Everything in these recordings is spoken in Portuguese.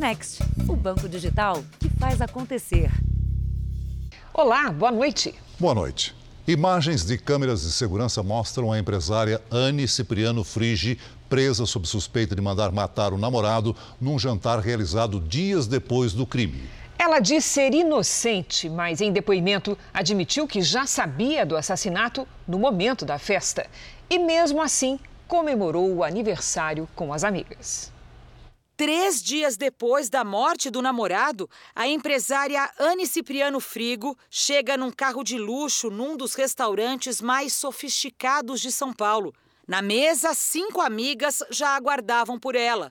Next, o banco digital que faz acontecer. Olá, boa noite. Boa noite. Imagens de câmeras de segurança mostram a empresária Anne Cipriano Frigi presa sob suspeita de mandar matar o namorado num jantar realizado dias depois do crime. Ela diz ser inocente, mas em depoimento admitiu que já sabia do assassinato no momento da festa. E mesmo assim, comemorou o aniversário com as amigas. Três dias depois da morte do namorado, a empresária Anne Cipriano Frigo chega num carro de luxo num dos restaurantes mais sofisticados de São Paulo. Na mesa, cinco amigas já aguardavam por ela.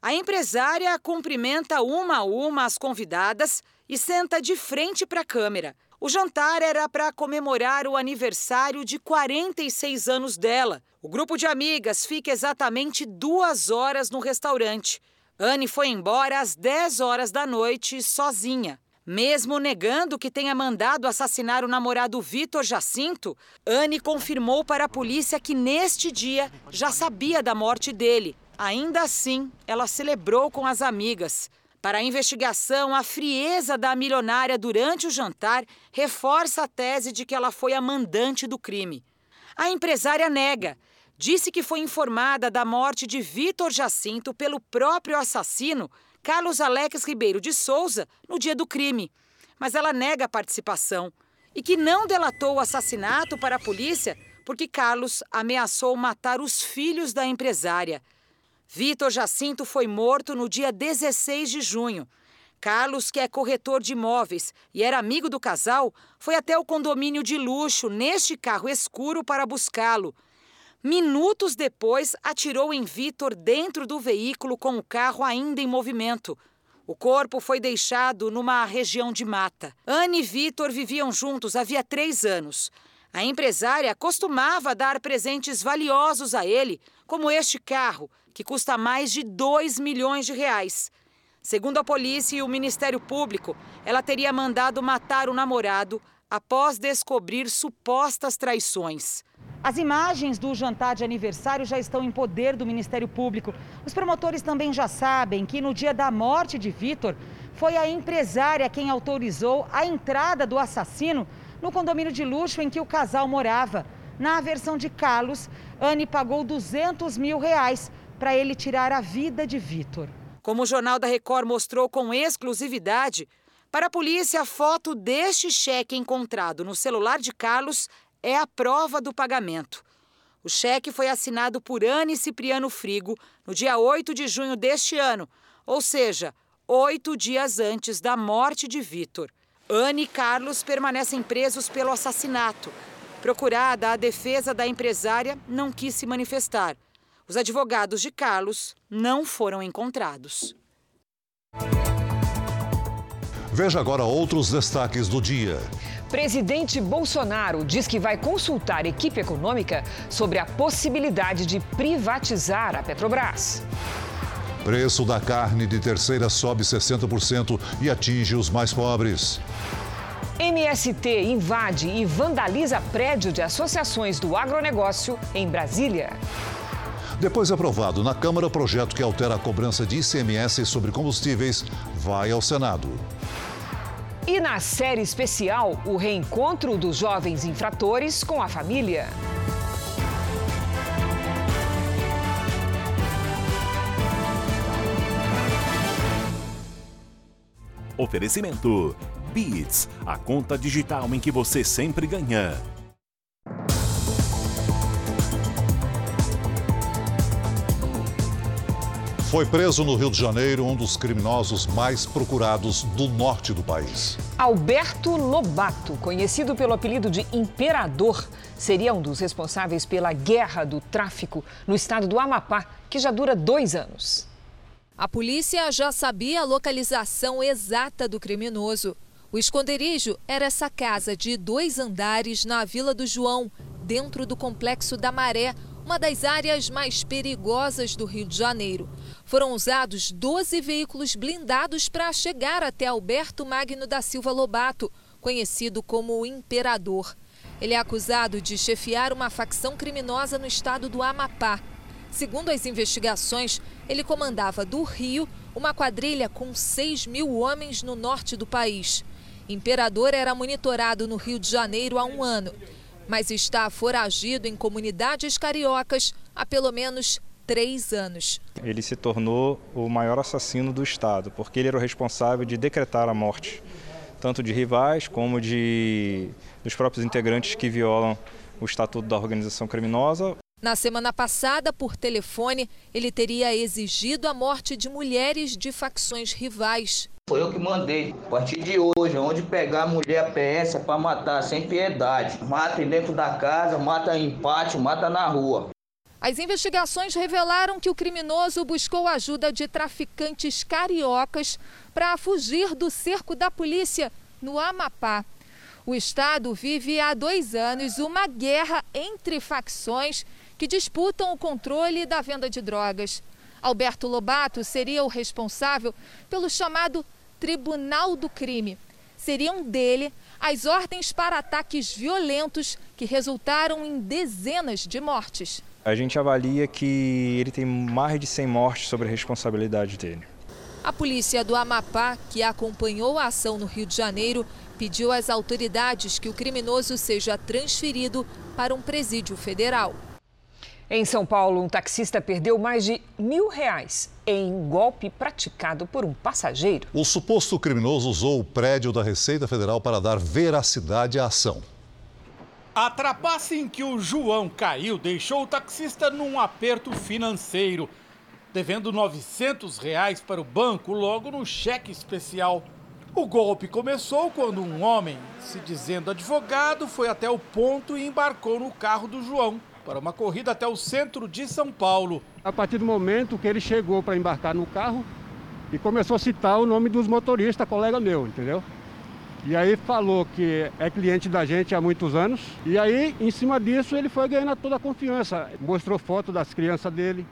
A empresária cumprimenta uma a uma as convidadas e senta de frente para a câmera. O jantar era para comemorar o aniversário de 46 anos dela. O grupo de amigas fica exatamente duas horas no restaurante. Anne foi embora às 10 horas da noite sozinha. Mesmo negando que tenha mandado assassinar o namorado Vitor Jacinto, Anne confirmou para a polícia que neste dia já sabia da morte dele. Ainda assim, ela celebrou com as amigas. Para a investigação, a frieza da milionária durante o jantar reforça a tese de que ela foi a mandante do crime. A empresária nega disse que foi informada da morte de Vitor Jacinto pelo próprio assassino, Carlos Alex Ribeiro de Souza, no dia do crime. Mas ela nega a participação e que não delatou o assassinato para a polícia porque Carlos ameaçou matar os filhos da empresária. Vitor Jacinto foi morto no dia 16 de junho. Carlos, que é corretor de imóveis e era amigo do casal, foi até o condomínio de luxo neste carro escuro para buscá-lo. Minutos depois, atirou em Vitor dentro do veículo com o carro ainda em movimento. O corpo foi deixado numa região de mata. Anne e Vitor viviam juntos havia três anos. A empresária costumava dar presentes valiosos a ele, como este carro, que custa mais de 2 milhões de reais. Segundo a polícia e o Ministério Público, ela teria mandado matar o namorado após descobrir supostas traições. As imagens do jantar de aniversário já estão em poder do Ministério Público. Os promotores também já sabem que no dia da morte de Vitor, foi a empresária quem autorizou a entrada do assassino no condomínio de luxo em que o casal morava. Na versão de Carlos, Anne pagou 200 mil reais para ele tirar a vida de Vitor. Como o Jornal da Record mostrou com exclusividade, para a polícia, a foto deste cheque encontrado no celular de Carlos é a prova do pagamento. O cheque foi assinado por Anne Cipriano Frigo no dia 8 de junho deste ano, ou seja, oito dias antes da morte de Vitor. Anne e Carlos permanecem presos pelo assassinato. Procurada, a defesa da empresária não quis se manifestar. Os advogados de Carlos não foram encontrados. Veja agora outros destaques do dia. Presidente Bolsonaro diz que vai consultar equipe econômica sobre a possibilidade de privatizar a Petrobras. Preço da carne de terceira sobe 60% e atinge os mais pobres. MST invade e vandaliza prédio de associações do agronegócio em Brasília. Depois aprovado na Câmara, o projeto que altera a cobrança de ICMS sobre combustíveis vai ao Senado. E na série especial, o reencontro dos jovens infratores com a família. Oferecimento: Beats, a conta digital em que você sempre ganha. Foi preso no Rio de Janeiro um dos criminosos mais procurados do norte do país. Alberto Lobato, conhecido pelo apelido de Imperador, seria um dos responsáveis pela guerra do tráfico no estado do Amapá, que já dura dois anos. A polícia já sabia a localização exata do criminoso. O esconderijo era essa casa de dois andares na Vila do João, dentro do complexo da Maré, uma das áreas mais perigosas do Rio de Janeiro. Foram usados 12 veículos blindados para chegar até Alberto Magno da Silva Lobato, conhecido como o Imperador. Ele é acusado de chefiar uma facção criminosa no estado do Amapá. Segundo as investigações, ele comandava do Rio uma quadrilha com 6 mil homens no norte do país. Imperador era monitorado no Rio de Janeiro há um ano, mas está foragido em comunidades cariocas há pelo menos três anos. Ele se tornou o maior assassino do Estado, porque ele era o responsável de decretar a morte, tanto de rivais como de dos próprios integrantes que violam o estatuto da organização criminosa. Na semana passada, por telefone, ele teria exigido a morte de mulheres de facções rivais. Foi eu que mandei. A partir de hoje, onde pegar a mulher PS é para matar, sem piedade. Mata dentro da casa, mata em pátio, mata na rua. As investigações revelaram que o criminoso buscou ajuda de traficantes cariocas para fugir do cerco da polícia no Amapá. O Estado vive há dois anos uma guerra entre facções que disputam o controle da venda de drogas. Alberto Lobato seria o responsável pelo chamado Tribunal do Crime. Seriam dele as ordens para ataques violentos que resultaram em dezenas de mortes. A gente avalia que ele tem mais de 100 mortes sobre a responsabilidade dele. A polícia do Amapá, que acompanhou a ação no Rio de Janeiro, pediu às autoridades que o criminoso seja transferido para um presídio federal. Em São Paulo, um taxista perdeu mais de mil reais em golpe praticado por um passageiro. O suposto criminoso usou o prédio da Receita Federal para dar veracidade à ação. A trapaça em que o João caiu deixou o taxista num aperto financeiro, devendo 900 reais para o banco logo no cheque especial. O golpe começou quando um homem, se dizendo advogado, foi até o ponto e embarcou no carro do João para uma corrida até o centro de São Paulo. A partir do momento que ele chegou para embarcar no carro e começou a citar o nome dos motoristas, colega meu, entendeu? E aí falou que é cliente da gente há muitos anos. E aí, em cima disso, ele foi ganhando toda a confiança. Mostrou foto das crianças dele.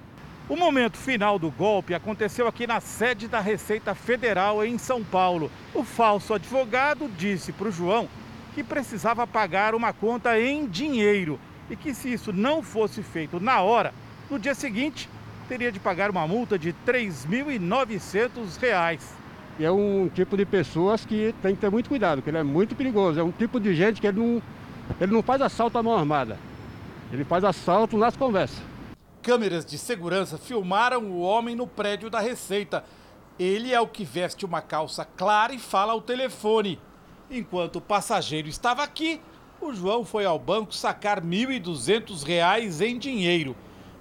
O momento final do golpe aconteceu aqui na sede da Receita Federal em São Paulo. O falso advogado disse para o João que precisava pagar uma conta em dinheiro e que se isso não fosse feito na hora, no dia seguinte teria de pagar uma multa de R$ 3.900. E é um tipo de pessoas que tem que ter muito cuidado, porque ele é muito perigoso. É um tipo de gente que ele não, ele não faz assalto à mão armada. Ele faz assalto nas conversas. Câmeras de segurança filmaram o homem no prédio da Receita. Ele é o que veste uma calça clara e fala ao telefone. Enquanto o passageiro estava aqui, o João foi ao banco sacar R$ 1.200 em dinheiro,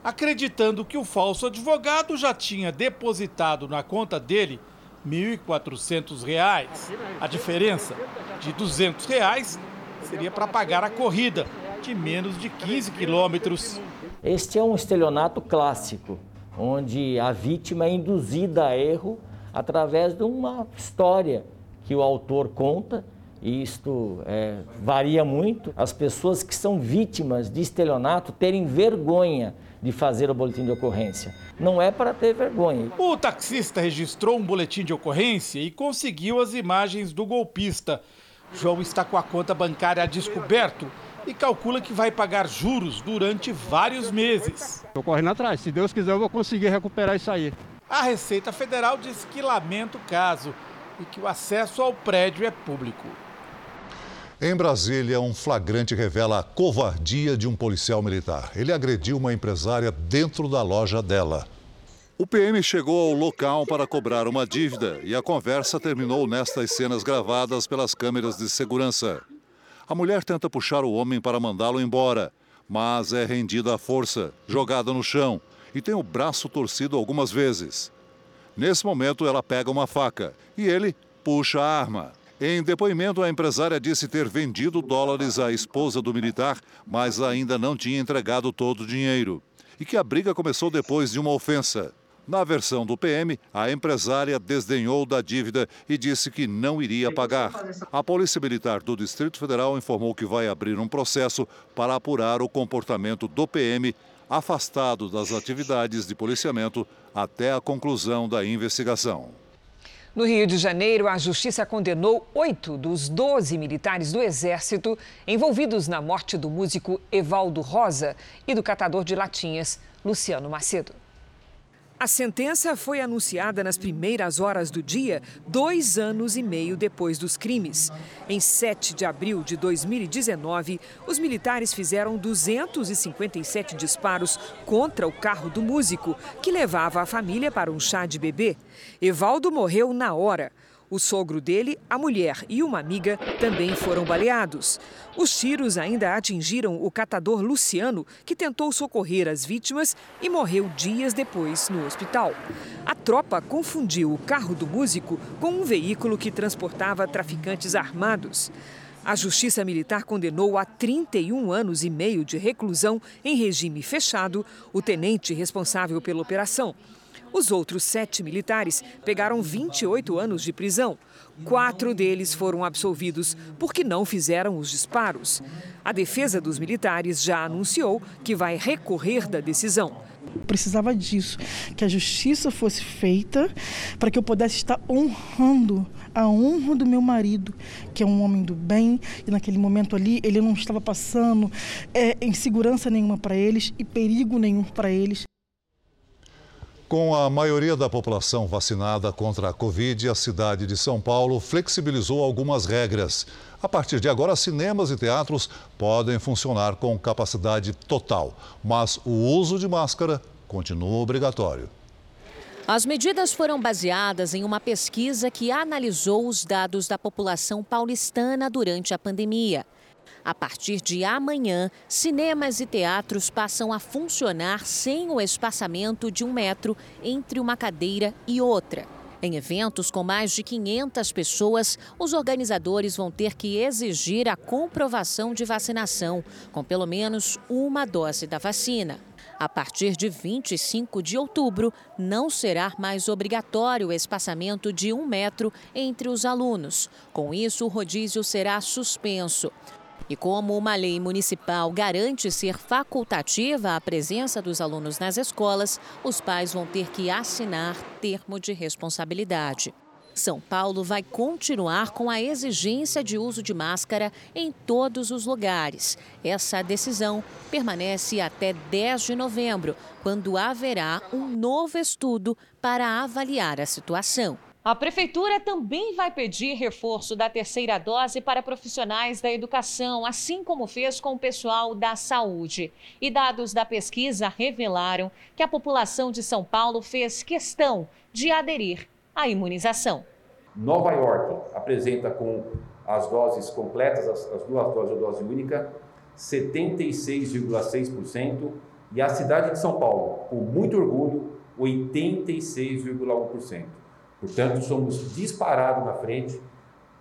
acreditando que o falso advogado já tinha depositado na conta dele R$ 1.400. A diferença de 200 reais seria para pagar a corrida de menos de 15 quilômetros. Este é um estelionato clássico, onde a vítima é induzida a erro através de uma história que o autor conta e isto é, varia muito, as pessoas que são vítimas de estelionato terem vergonha de fazer o boletim de ocorrência. Não é para ter vergonha. O taxista registrou um boletim de ocorrência e conseguiu as imagens do golpista. João está com a conta bancária a descoberto e calcula que vai pagar juros durante vários meses. Estou correndo atrás. Se Deus quiser, eu vou conseguir recuperar isso aí. A Receita Federal diz que lamenta o caso e que o acesso ao prédio é público. Em Brasília, um flagrante revela a covardia de um policial militar. Ele agrediu uma empresária dentro da loja dela. O PM chegou ao local para cobrar uma dívida e a conversa terminou nestas cenas gravadas pelas câmeras de segurança. A mulher tenta puxar o homem para mandá-lo embora, mas é rendida à força, jogada no chão e tem o braço torcido algumas vezes. Nesse momento, ela pega uma faca e ele puxa a arma. Em depoimento, a empresária disse ter vendido dólares à esposa do militar, mas ainda não tinha entregado todo o dinheiro. E que a briga começou depois de uma ofensa. Na versão do PM, a empresária desdenhou da dívida e disse que não iria pagar. A Polícia Militar do Distrito Federal informou que vai abrir um processo para apurar o comportamento do PM, afastado das atividades de policiamento até a conclusão da investigação. No Rio de Janeiro, a justiça condenou oito dos doze militares do Exército envolvidos na morte do músico Evaldo Rosa e do catador de latinhas, Luciano Macedo. A sentença foi anunciada nas primeiras horas do dia, dois anos e meio depois dos crimes. Em 7 de abril de 2019, os militares fizeram 257 disparos contra o carro do músico, que levava a família para um chá de bebê. Evaldo morreu na hora. O sogro dele, a mulher e uma amiga também foram baleados. Os tiros ainda atingiram o catador Luciano, que tentou socorrer as vítimas e morreu dias depois no hospital. A tropa confundiu o carro do músico com um veículo que transportava traficantes armados. A Justiça Militar condenou a 31 anos e meio de reclusão em regime fechado o tenente responsável pela operação. Os outros sete militares pegaram 28 anos de prisão. Quatro deles foram absolvidos porque não fizeram os disparos. A defesa dos militares já anunciou que vai recorrer da decisão. Precisava disso, que a justiça fosse feita para que eu pudesse estar honrando a honra do meu marido, que é um homem do bem, e naquele momento ali ele não estava passando é, insegurança nenhuma para eles e perigo nenhum para eles. Com a maioria da população vacinada contra a Covid, a cidade de São Paulo flexibilizou algumas regras. A partir de agora, cinemas e teatros podem funcionar com capacidade total, mas o uso de máscara continua obrigatório. As medidas foram baseadas em uma pesquisa que analisou os dados da população paulistana durante a pandemia. A partir de amanhã, cinemas e teatros passam a funcionar sem o espaçamento de um metro entre uma cadeira e outra. Em eventos com mais de 500 pessoas, os organizadores vão ter que exigir a comprovação de vacinação, com pelo menos uma dose da vacina. A partir de 25 de outubro, não será mais obrigatório o espaçamento de um metro entre os alunos. Com isso, o rodízio será suspenso. E como uma lei municipal garante ser facultativa a presença dos alunos nas escolas, os pais vão ter que assinar termo de responsabilidade. São Paulo vai continuar com a exigência de uso de máscara em todos os lugares. Essa decisão permanece até 10 de novembro, quando haverá um novo estudo para avaliar a situação. A Prefeitura também vai pedir reforço da terceira dose para profissionais da educação, assim como fez com o pessoal da saúde. E dados da pesquisa revelaram que a população de São Paulo fez questão de aderir à imunização. Nova York apresenta com as doses completas, as, as duas doses ou dose única, 76,6%, e a cidade de São Paulo, com muito orgulho, 86,1%. Portanto, somos disparados na frente,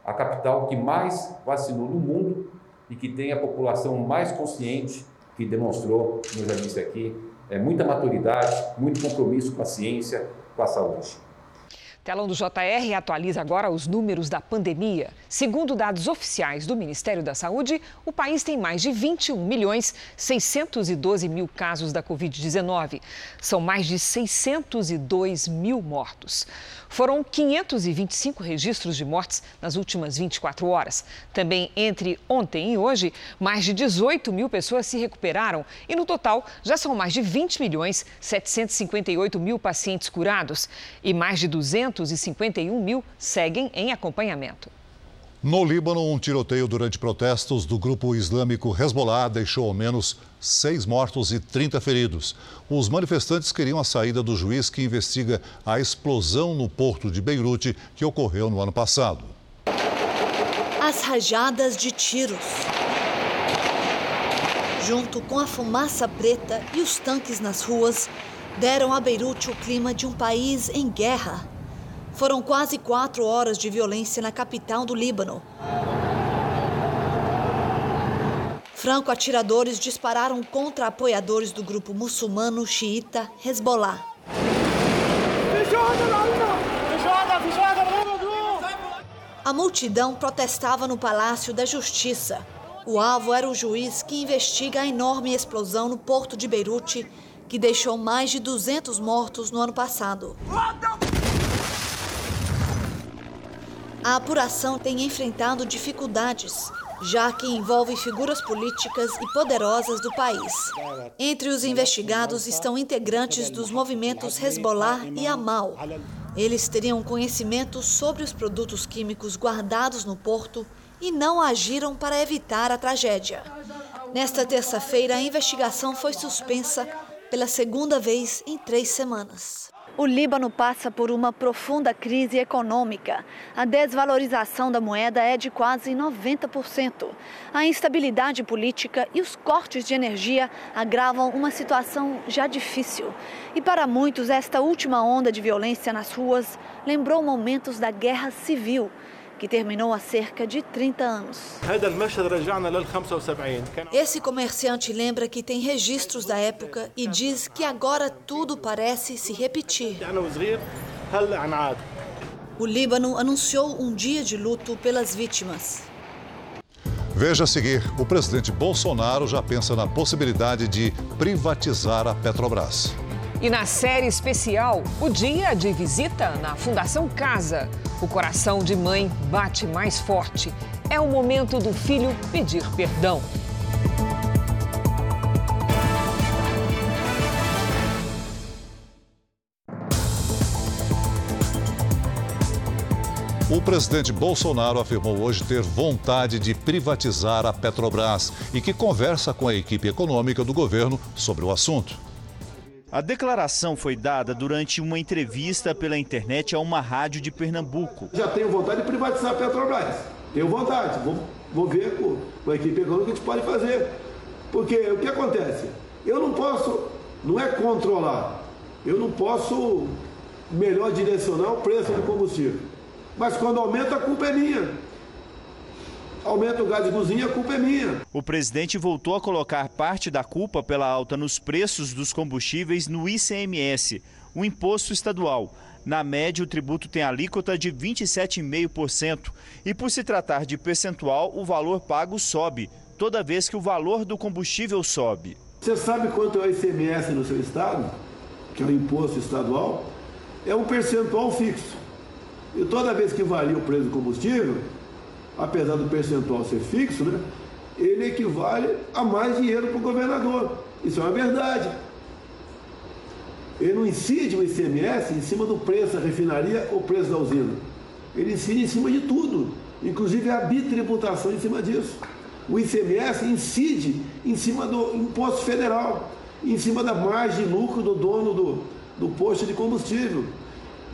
a capital que mais vacinou no mundo e que tem a população mais consciente, que demonstrou, como eu já disse aqui, é, muita maturidade, muito compromisso com a ciência, com a saúde. Telão do JR atualiza agora os números da pandemia. Segundo dados oficiais do Ministério da Saúde, o país tem mais de 21 milhões 612 mil casos da Covid-19. São mais de 602 mil mortos. Foram 525 registros de mortes nas últimas 24 horas. Também entre ontem e hoje, mais de 18 mil pessoas se recuperaram e, no total, já são mais de 20 milhões 758 mil pacientes curados e mais de 251 mil seguem em acompanhamento. No Líbano, um tiroteio durante protestos do grupo islâmico Hezbollah deixou ao menos seis mortos e 30 feridos. Os manifestantes queriam a saída do juiz que investiga a explosão no porto de Beirute que ocorreu no ano passado. As rajadas de tiros. Junto com a fumaça preta e os tanques nas ruas, deram a Beirute o clima de um país em guerra. Foram quase quatro horas de violência na capital do Líbano. Franco-atiradores dispararam contra apoiadores do grupo muçulmano xiita Hezbollah. A multidão protestava no Palácio da Justiça. O alvo era o juiz que investiga a enorme explosão no porto de Beirute, que deixou mais de 200 mortos no ano passado. A apuração tem enfrentado dificuldades. já que envolve figuras políticas e poderosas do país. Entre os investigados estão integrantes dos movimentos Hezbollah e Amal. Eles teriam conhecimento sobre os produtos químicos guardados no porto e não agiram para evitar a tragédia. Nesta terça-feira, a investigação foi suspensa pela segunda vez em três semanas. O Líbano passa por uma profunda crise econômica. A desvalorização da moeda é de quase 90%. A instabilidade política e os cortes de energia agravam uma situação já difícil. E para muitos, esta última onda de violência nas ruas lembrou momentos da guerra civil que terminou há cerca de 30 anos. Esse comerciante lembra que tem registros da época e diz que agora tudo parece se repetir. O Líbano anunciou um dia de luto pelas vítimas. Veja a seguir: o presidente Bolsonaro já pensa na possibilidade de privatizar a Petrobras. E na série especial, o dia de visita na Fundação Casa. O coração de mãe bate mais forte. É o momento do filho pedir perdão. O presidente Bolsonaro afirmou hoje ter vontade de privatizar a Petrobras e que conversa com a equipe econômica do governo sobre o assunto. A declaração foi dada durante uma entrevista pela internet a uma rádio de Pernambuco. Já tenho vontade de privatizar a Petrobras. Tenho vontade. Vou, vou ver com, a equipe econômica o que a gente pode fazer. Porque o que acontece? Eu não posso, não é controlar. Eu não posso melhor direcionar o preço do combustível. Mas quando aumenta, a culpa é minha aumenta o gás de cozinha, a culpa é minha. O presidente voltou a colocar parte da culpa pela alta nos preços dos combustíveis no ICMS, o imposto estadual. Na média, o tributo tem alíquota de 27,5% e, por se tratar de percentual, o valor pago sobe, toda vez que o valor do combustível sobe. Você sabe quanto é o ICMS no seu estado, que é o imposto estadual? É um percentual fixo. E toda vez que varia o preço do combustível, apesar do percentual ser fixo, né, ele equivale a mais dinheiro para o governador. Isso é uma verdade. Ele não incide o ICMS em cima do preço da refinaria ou preço da usina. Ele incide em cima de tudo, inclusive a bitributação em cima disso. O ICMS incide em cima do imposto federal, em cima da margem de lucro do dono do, do posto de combustível,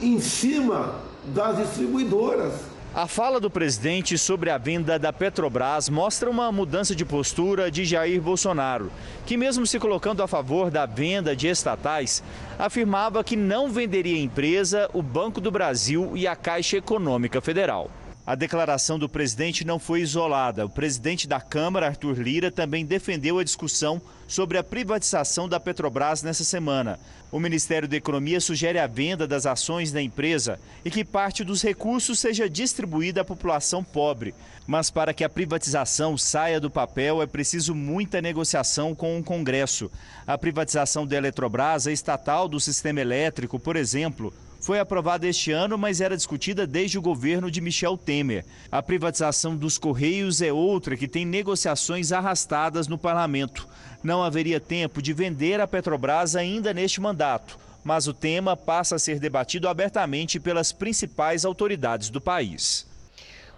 em cima das distribuidoras. A fala do presidente sobre a venda da Petrobras mostra uma mudança de postura de Jair Bolsonaro, que, mesmo se colocando a favor da venda de estatais, afirmava que não venderia a empresa, o Banco do Brasil e a Caixa Econômica Federal. A declaração do presidente não foi isolada. O presidente da Câmara, Arthur Lira, também defendeu a discussão sobre a privatização da Petrobras nessa semana. O Ministério da Economia sugere a venda das ações da empresa e que parte dos recursos seja distribuída à população pobre. Mas para que a privatização saia do papel é preciso muita negociação com o Congresso. A privatização da Eletrobras, a estatal do sistema elétrico, por exemplo, foi aprovada este ano, mas era discutida desde o governo de Michel Temer. A privatização dos Correios é outra que tem negociações arrastadas no parlamento. Não haveria tempo de vender a Petrobras ainda neste mandato, mas o tema passa a ser debatido abertamente pelas principais autoridades do país.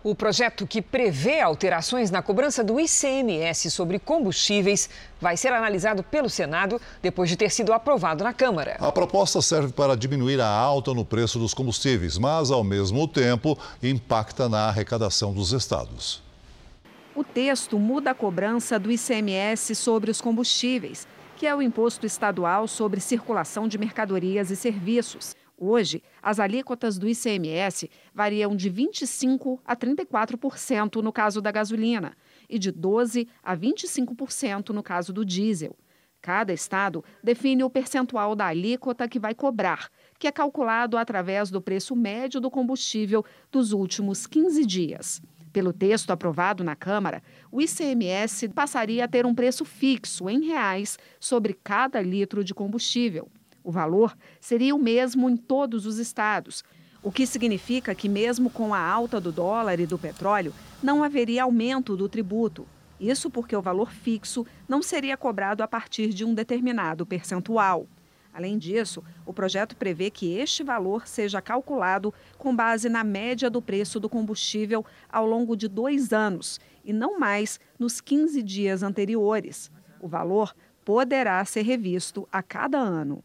O projeto que prevê alterações na cobrança do ICMS sobre combustíveis vai ser analisado pelo Senado depois de ter sido aprovado na Câmara. A proposta serve para diminuir a alta no preço dos combustíveis, mas, ao mesmo tempo, impacta na arrecadação dos estados. O texto muda a cobrança do ICMS sobre os combustíveis, que é o imposto estadual sobre circulação de mercadorias e serviços. Hoje, as alíquotas do ICMS variam de 25% a 34% no caso da gasolina e de 12% a 25% no caso do diesel. Cada estado define o percentual da alíquota que vai cobrar, que é calculado através do preço médio do combustível dos últimos 15 dias. Pelo texto aprovado na Câmara, o ICMS passaria a ter um preço fixo em reais sobre cada litro de combustível. O valor seria o mesmo em todos os estados. O que significa que, mesmo com a alta do dólar e do petróleo, não haveria aumento do tributo. Isso porque o valor fixo não seria cobrado a partir de um determinado percentual. Além disso, o projeto prevê que este valor seja calculado com base na média do preço do combustível ao longo de dois anos e não mais nos 15 dias anteriores. O valor poderá ser revisto a cada ano.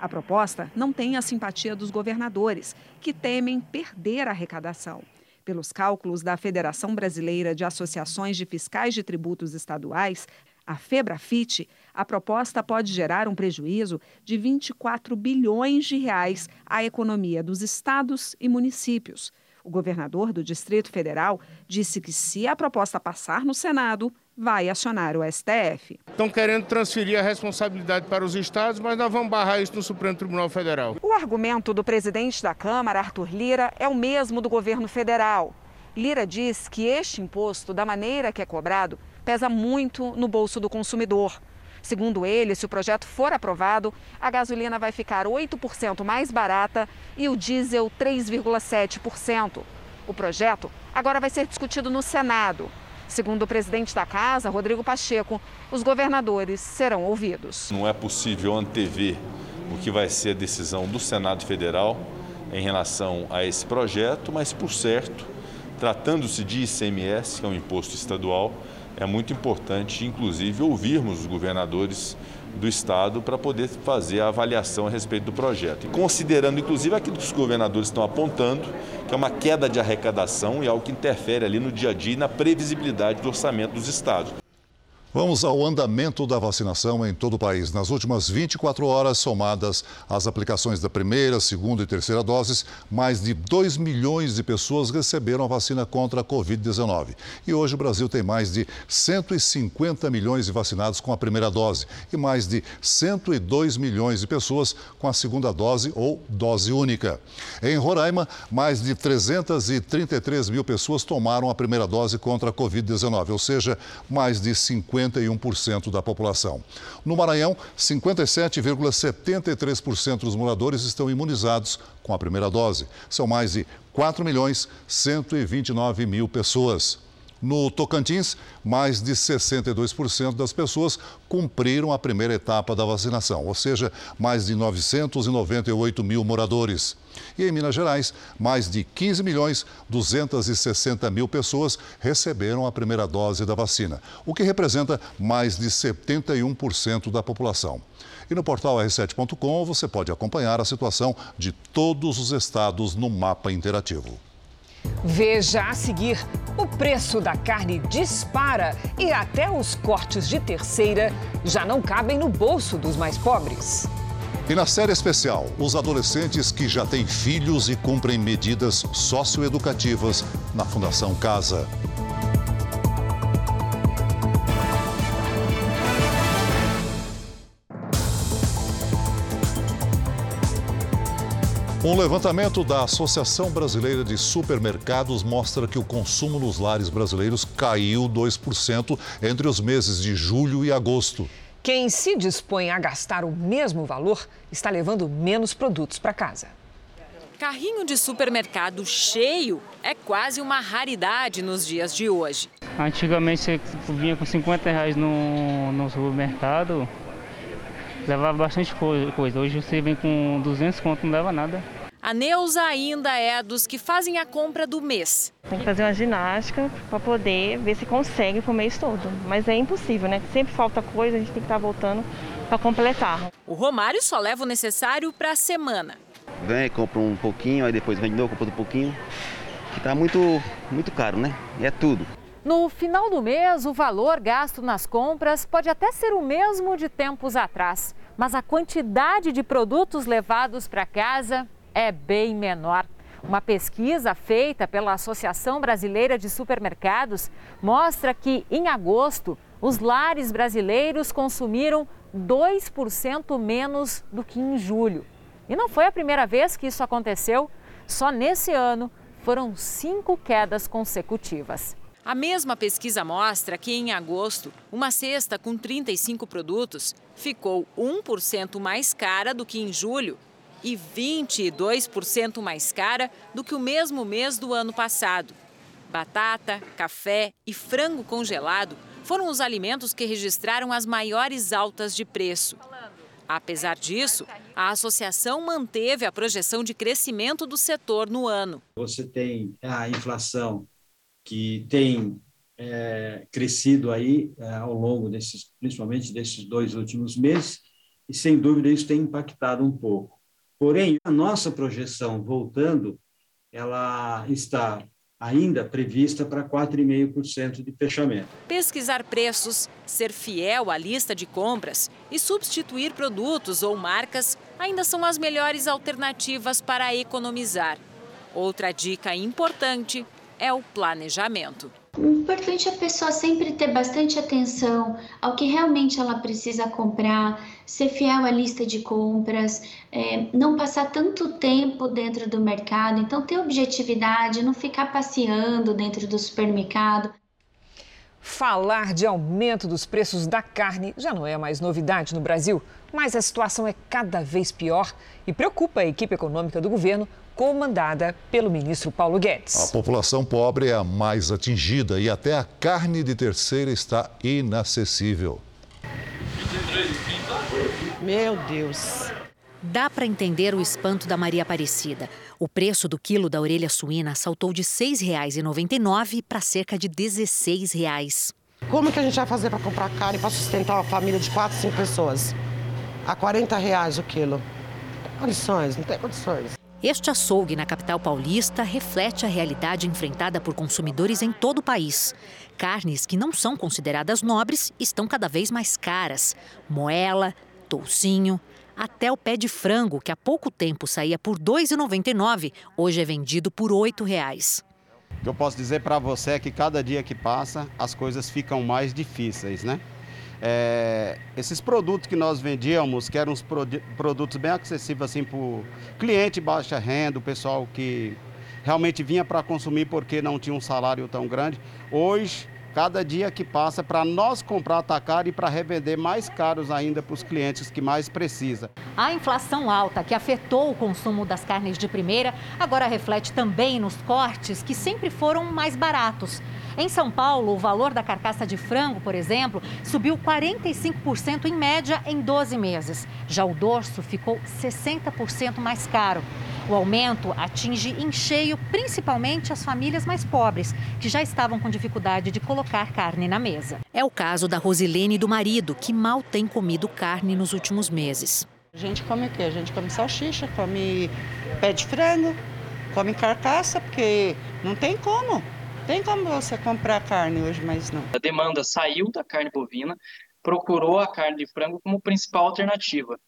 A proposta não tem a simpatia dos governadores, que temem perder a arrecadação. Pelos cálculos da Federação Brasileira de Associações de Fiscais de Tributos Estaduais, a FEBRAFIT, a proposta pode gerar um prejuízo de 24 bilhões de reais à economia dos estados e municípios. O governador do Distrito Federal disse que se a proposta passar no Senado, vai acionar o STF. Estão querendo transferir a responsabilidade para os estados, mas nós vamos barrar isso no Supremo Tribunal Federal. O argumento do presidente da Câmara, Arthur Lira, é o mesmo do governo federal. Lira diz que este imposto, da maneira que é cobrado, pesa muito no bolso do consumidor. Segundo ele, se o projeto for aprovado, a gasolina vai ficar 8% mais barata e o diesel 3,7%. O projeto agora vai ser discutido no Senado. Segundo o presidente da casa, Rodrigo Pacheco, os governadores serão ouvidos. Não é possível antever o que vai ser a decisão do Senado Federal em relação a esse projeto, mas, por certo, tratando-se de ICMS, que é um imposto estadual, é muito importante, inclusive, ouvirmos os governadores do Estado para poder fazer a avaliação a respeito do projeto. Considerando, inclusive, aquilo que os governadores estão apontando, que é uma queda de arrecadação e algo que interfere ali no dia a dia e na previsibilidade do orçamento dos estados. Vamos ao andamento da vacinação em todo o país. Nas últimas 24 horas, somadas as aplicações da primeira, segunda e terceira doses, mais de 2 milhões de pessoas receberam a vacina contra a Covid-19. E hoje o Brasil tem mais de 150 milhões de vacinados com a primeira dose e mais de 102 milhões de pessoas com a segunda dose ou dose única. Em Roraima, mais de 333 mil pessoas tomaram a primeira dose contra a Covid-19, ou seja, mais de 50 51% da população. No Maranhão, 57,73% dos moradores estão imunizados com a primeira dose. São mais de 4 milhões 129 mil pessoas. No Tocantins, mais de 62% das pessoas cumpriram a primeira etapa da vacinação, ou seja, mais de 998 mil moradores. E em Minas Gerais, mais de 15 milhões 260 mil pessoas receberam a primeira dose da vacina, o que representa mais de 71% da população. E no portal r7.com você pode acompanhar a situação de todos os estados no mapa interativo. Veja a seguir: o preço da carne dispara e até os cortes de terceira já não cabem no bolso dos mais pobres. E na série especial, os adolescentes que já têm filhos e cumprem medidas socioeducativas na Fundação Casa. Um levantamento da Associação Brasileira de Supermercados mostra que o consumo nos lares brasileiros caiu 2% entre os meses de julho e agosto. Quem se dispõe a gastar o mesmo valor está levando menos produtos para casa. Carrinho de supermercado cheio é quase uma raridade nos dias de hoje. Antigamente você vinha com 50 reais no, no supermercado, levava bastante coisa. Hoje você vem com 200 conto, não leva nada. A Neuza ainda é dos que fazem a compra do mês. Tem que fazer uma ginástica para poder ver se consegue pro mês todo. Mas é impossível, né? Sempre falta coisa, a gente tem que estar tá voltando para completar. O Romário só leva o necessário para a semana. Vem, compra um pouquinho, aí depois vem de novo, compra um pouquinho. Que tá muito, muito caro, né? E é tudo. No final do mês, o valor gasto nas compras pode até ser o mesmo de tempos atrás, mas a quantidade de produtos levados para casa é bem menor. Uma pesquisa feita pela Associação Brasileira de Supermercados mostra que, em agosto, os lares brasileiros consumiram 2% menos do que em julho. E não foi a primeira vez que isso aconteceu, só nesse ano foram cinco quedas consecutivas. A mesma pesquisa mostra que, em agosto, uma cesta com 35 produtos ficou 1% mais cara do que em julho e 22% mais cara do que o mesmo mês do ano passado. Batata, café e frango congelado foram os alimentos que registraram as maiores altas de preço. Apesar disso, a associação manteve a projeção de crescimento do setor no ano. Você tem a inflação que tem é, crescido aí é, ao longo desses, principalmente desses dois últimos meses, e sem dúvida isso tem impactado um pouco. Porém, a nossa projeção voltando, ela está ainda prevista para 4,5% de fechamento. Pesquisar preços, ser fiel à lista de compras e substituir produtos ou marcas ainda são as melhores alternativas para economizar. Outra dica importante é o planejamento. O importante é a pessoa sempre ter bastante atenção ao que realmente ela precisa comprar, ser fiel à lista de compras, é, não passar tanto tempo dentro do mercado, então ter objetividade, não ficar passeando dentro do supermercado. Falar de aumento dos preços da carne já não é mais novidade no Brasil, mas a situação é cada vez pior e preocupa a equipe econômica do governo comandada pelo ministro Paulo Guedes. A população pobre é a mais atingida e até a carne de terceira está inacessível. Meu Deus. Dá para entender o espanto da Maria Aparecida. O preço do quilo da orelha suína saltou de R$ 6,99 para cerca de R$ 16,00. Como que a gente vai fazer para comprar carne para sustentar uma família de 4, 5 pessoas? A 40 reais o quilo. Condições, não tem condições. Este açougue na capital paulista reflete a realidade enfrentada por consumidores em todo o país. Carnes que não são consideradas nobres estão cada vez mais caras. Moela, toucinho, até o pé de frango, que há pouco tempo saía por R$ 2,99, hoje é vendido por R$ 8,00. O que eu posso dizer para você é que cada dia que passa, as coisas ficam mais difíceis, né? É, esses produtos que nós vendíamos, que eram uns produtos bem acessíveis assim, para o cliente baixa renda, o pessoal que realmente vinha para consumir porque não tinha um salário tão grande, hoje cada dia que passa para nós comprar atacar e para revender mais caros ainda para os clientes que mais precisa. A inflação alta que afetou o consumo das carnes de primeira agora reflete também nos cortes que sempre foram mais baratos. Em São Paulo, o valor da carcaça de frango, por exemplo, subiu 45% em média em 12 meses. Já o dorso ficou 60% mais caro. O aumento atinge em cheio principalmente as famílias mais pobres, que já estavam com dificuldade de colocar carne na mesa. É o caso da Rosilene e do marido, que mal tem comido carne nos últimos meses. A gente come o quê? A gente come salsicha, come pé de frango, come carcaça, porque não tem como. Tem como você comprar carne hoje, mas não. A demanda saiu da carne bovina, procurou a carne de frango como principal alternativa.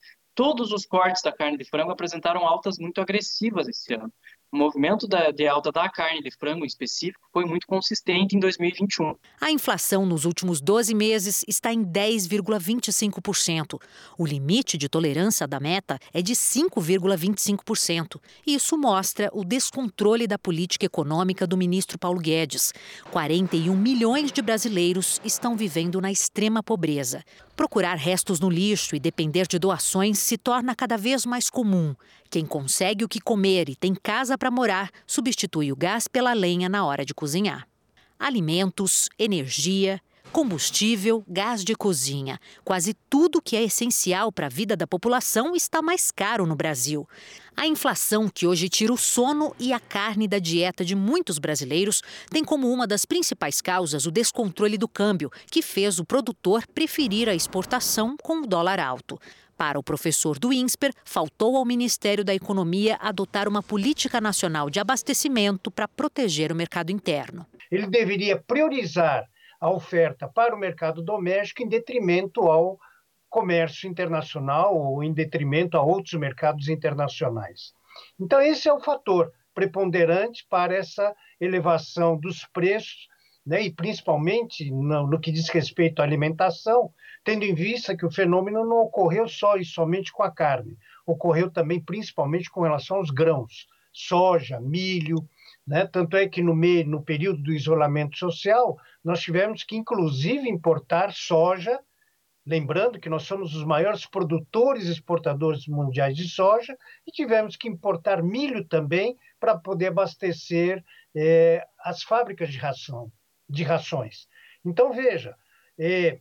Todos os cortes da carne de frango apresentaram altas muito agressivas esse ano. O movimento da, de alta da carne de frango em específico foi muito consistente em 2021. A inflação nos últimos 12 meses está em 10,25%. O limite de tolerância da meta é de 5,25%. Isso mostra o descontrole da política econômica do ministro Paulo Guedes. 41 milhões de brasileiros estão vivendo na extrema pobreza. Procurar restos no lixo e depender de doações se torna cada vez mais comum. Quem consegue o que comer e tem casa para morar substitui o gás pela lenha na hora de cozinhar. Alimentos, energia, combustível, gás de cozinha. Quase tudo que é essencial para a vida da população está mais caro no Brasil. A inflação, que hoje tira o sono e a carne da dieta de muitos brasileiros, tem como uma das principais causas o descontrole do câmbio, que fez o produtor preferir a exportação com o dólar alto. Para o professor do INSPER, faltou ao Ministério da Economia adotar uma política nacional de abastecimento para proteger o mercado interno. Ele deveria priorizar a oferta para o mercado doméstico em detrimento ao comércio internacional ou em detrimento a outros mercados internacionais. Então, esse é o fator preponderante para essa elevação dos preços, né, e principalmente no, no que diz respeito à alimentação, tendo em vista que o fenômeno não ocorreu só e somente com a carne, ocorreu também principalmente com relação aos grãos, soja, milho, né? Tanto é que no, meio, no período do isolamento social, nós tivemos que, inclusive, importar soja Lembrando que nós somos os maiores produtores e exportadores mundiais de soja e tivemos que importar milho também para poder abastecer é, as fábricas de ração, de rações. Então veja, é,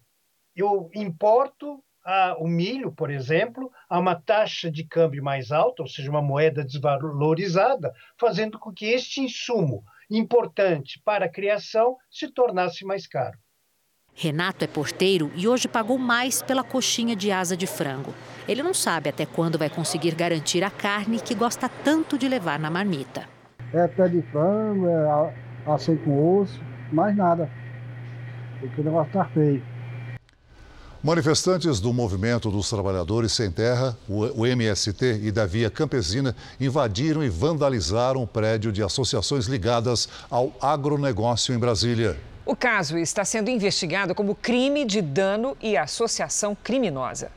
eu importo a, o milho, por exemplo, a uma taxa de câmbio mais alta, ou seja, uma moeda desvalorizada, fazendo com que este insumo importante para a criação se tornasse mais caro. Renato é porteiro e hoje pagou mais pela coxinha de asa de frango. Ele não sabe até quando vai conseguir garantir a carne que gosta tanto de levar na marmita. É pé de frango, é assim com osso, mais nada. Porque o negócio está feio. Manifestantes do Movimento dos Trabalhadores Sem Terra, o MST e da Via Campesina, invadiram e vandalizaram o prédio de associações ligadas ao agronegócio em Brasília. O caso está sendo investigado como crime de dano e associação criminosa.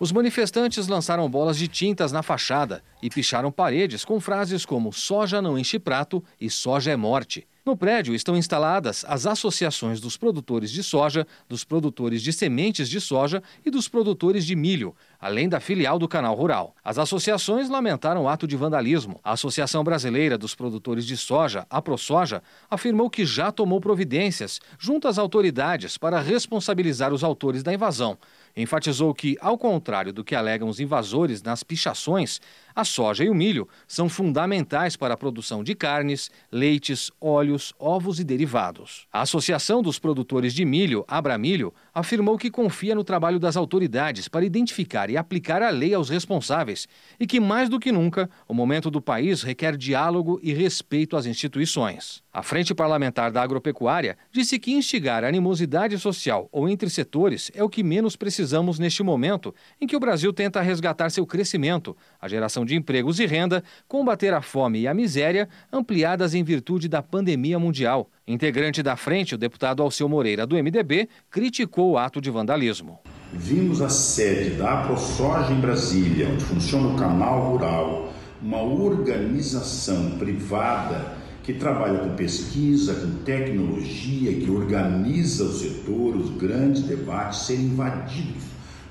Os manifestantes lançaram bolas de tintas na fachada e picharam paredes com frases como soja não enche prato e soja é morte. No prédio estão instaladas as associações dos produtores de soja, dos produtores de sementes de soja e dos produtores de milho, além da filial do Canal Rural. As associações lamentaram o ato de vandalismo. A Associação Brasileira dos Produtores de Soja, a ProSoja, afirmou que já tomou providências junto às autoridades para responsabilizar os autores da invasão. Enfatizou que, ao contrário do que alegam os invasores nas pichações, a soja e o milho são fundamentais para a produção de carnes, leites, óleos, ovos e derivados. A Associação dos Produtores de Milho, Abramilho, afirmou que confia no trabalho das autoridades para identificar e aplicar a lei aos responsáveis e que, mais do que nunca, o momento do país requer diálogo e respeito às instituições. A Frente Parlamentar da Agropecuária disse que instigar animosidade social ou entre setores é o que menos precisamos neste momento em que o Brasil tenta resgatar seu crescimento, a geração de empregos e renda, combater a fome e a miséria, ampliadas em virtude da pandemia mundial. Integrante da frente, o deputado Alceu Moreira, do MDB, criticou o ato de vandalismo. Vimos a sede da AproSoja em Brasília, onde funciona o canal rural, uma organização privada que trabalha com pesquisa, com tecnologia, que organiza o setor, os grandes debates, serem invadidos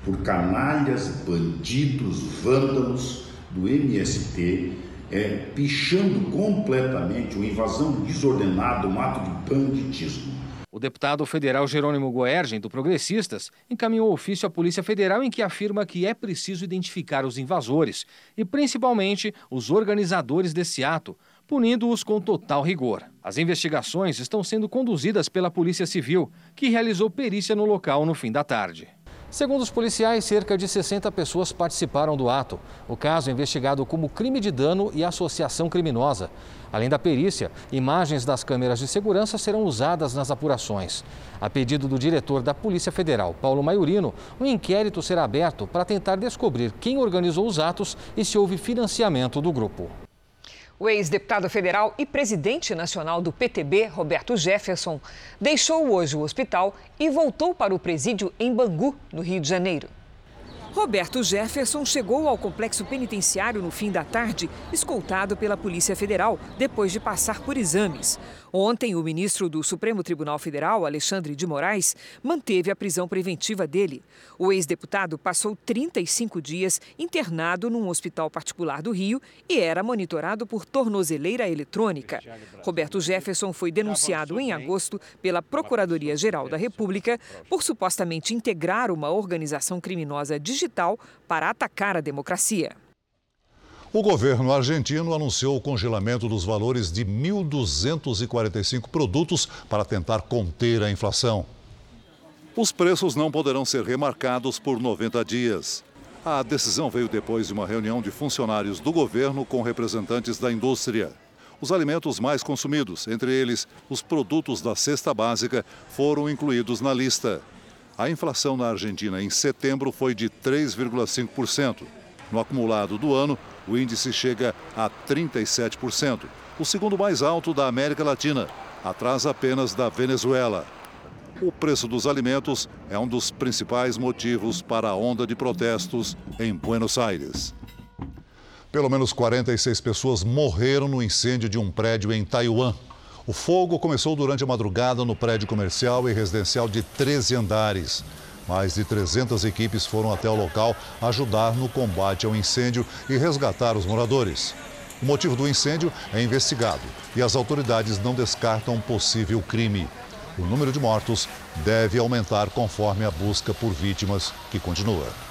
por canalhas, bandidos, vândalos do MST, é, pichando completamente uma invasão desordenada, um ato de banditismo. O deputado federal Jerônimo Goergen, do Progressistas, encaminhou ofício à Polícia Federal em que afirma que é preciso identificar os invasores e, principalmente, os organizadores desse ato, punindo-os com total rigor. As investigações estão sendo conduzidas pela Polícia Civil, que realizou perícia no local no fim da tarde. Segundo os policiais, cerca de 60 pessoas participaram do ato. O caso é investigado como crime de dano e associação criminosa. Além da perícia, imagens das câmeras de segurança serão usadas nas apurações. A pedido do diretor da Polícia Federal, Paulo Maiorino, um inquérito será aberto para tentar descobrir quem organizou os atos e se houve financiamento do grupo. O ex-deputado federal e presidente nacional do PTB, Roberto Jefferson, deixou hoje o hospital e voltou para o presídio em Bangu, no Rio de Janeiro. Roberto Jefferson chegou ao complexo penitenciário no fim da tarde, escoltado pela Polícia Federal, depois de passar por exames. Ontem, o ministro do Supremo Tribunal Federal, Alexandre de Moraes, manteve a prisão preventiva dele. O ex-deputado passou 35 dias internado num hospital particular do Rio e era monitorado por tornozeleira eletrônica. Roberto Jefferson foi denunciado em agosto pela Procuradoria-Geral da República por supostamente integrar uma organização criminosa digital para atacar a democracia. O governo argentino anunciou o congelamento dos valores de 1.245 produtos para tentar conter a inflação. Os preços não poderão ser remarcados por 90 dias. A decisão veio depois de uma reunião de funcionários do governo com representantes da indústria. Os alimentos mais consumidos, entre eles os produtos da cesta básica, foram incluídos na lista. A inflação na Argentina em setembro foi de 3,5%. No acumulado do ano, o índice chega a 37%, o segundo mais alto da América Latina, atrás apenas da Venezuela. O preço dos alimentos é um dos principais motivos para a onda de protestos em Buenos Aires. Pelo menos 46 pessoas morreram no incêndio de um prédio em Taiwan. O fogo começou durante a madrugada no prédio comercial e residencial de 13 andares. Mais de 300 equipes foram até o local ajudar no combate ao incêndio e resgatar os moradores. O motivo do incêndio é investigado e as autoridades não descartam possível crime. O número de mortos deve aumentar conforme a busca por vítimas que continua.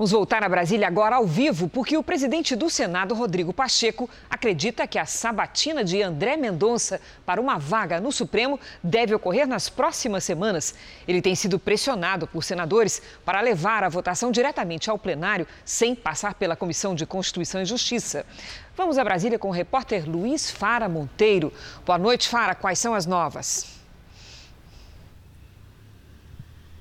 Vamos voltar a Brasília agora ao vivo, porque o presidente do Senado, Rodrigo Pacheco, acredita que a sabatina de André Mendonça para uma vaga no Supremo deve ocorrer nas próximas semanas. Ele tem sido pressionado por senadores para levar a votação diretamente ao plenário, sem passar pela Comissão de Constituição e Justiça. Vamos a Brasília com o repórter Luiz Fara Monteiro. Boa noite, Fara. Quais são as novas?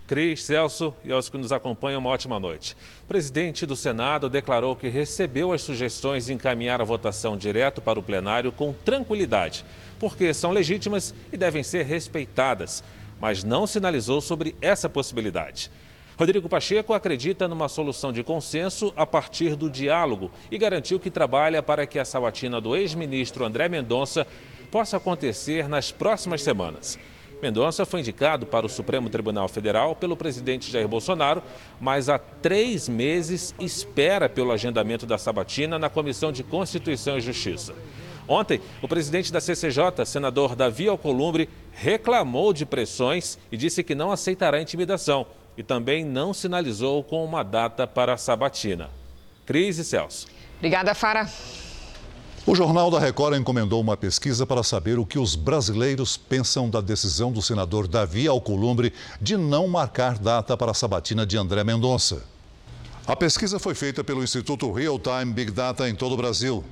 Cris, Celso e aos que nos acompanham, uma ótima noite. O presidente do Senado declarou que recebeu as sugestões de encaminhar a votação direto para o plenário com tranquilidade, porque são legítimas e devem ser respeitadas, mas não sinalizou sobre essa possibilidade. Rodrigo Pacheco acredita numa solução de consenso a partir do diálogo e garantiu que trabalha para que a sabatina do ex-ministro André Mendonça possa acontecer nas próximas semanas. Mendonça foi indicado para o Supremo Tribunal Federal pelo presidente Jair Bolsonaro, mas há três meses espera pelo agendamento da sabatina na Comissão de Constituição e Justiça. Ontem, o presidente da CCJ, senador Davi Alcolumbre, reclamou de pressões e disse que não aceitará intimidação e também não sinalizou com uma data para a sabatina. Cris e Celso. Obrigada, Fara. O Jornal da Record encomendou uma pesquisa para saber o que os brasileiros pensam da decisão do senador Davi Alcolumbre de não marcar data para a sabatina de André Mendonça. A pesquisa foi feita pelo Instituto Real Time Big Data em todo o Brasil.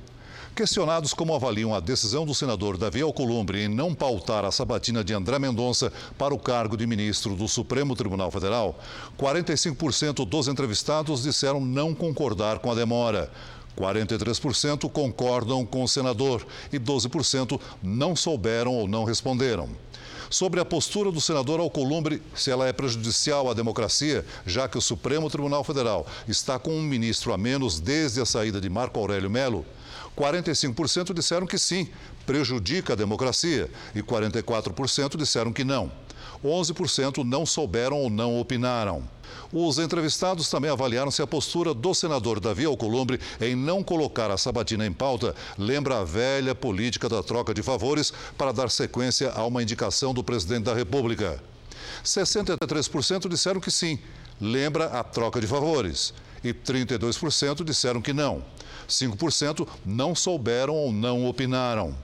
Questionados como avaliam a decisão do senador Davi Alcolumbre em não pautar a sabatina de André Mendonça para o cargo de ministro do Supremo Tribunal Federal, 45% dos entrevistados disseram não concordar com a demora. 43% concordam com o senador e 12% não souberam ou não responderam. Sobre a postura do senador Alcolumbre, se ela é prejudicial à democracia, já que o Supremo Tribunal Federal está com um ministro a menos desde a saída de Marco Aurélio Melo, 45% disseram que sim, prejudica a democracia, e 44% disseram que não. 11% não souberam ou não opinaram. Os entrevistados também avaliaram se a postura do senador Davi Alcolumbre em não colocar a sabatina em pauta lembra a velha política da troca de favores para dar sequência a uma indicação do presidente da República. 63% disseram que sim, lembra a troca de favores. E 32% disseram que não. 5% não souberam ou não opinaram.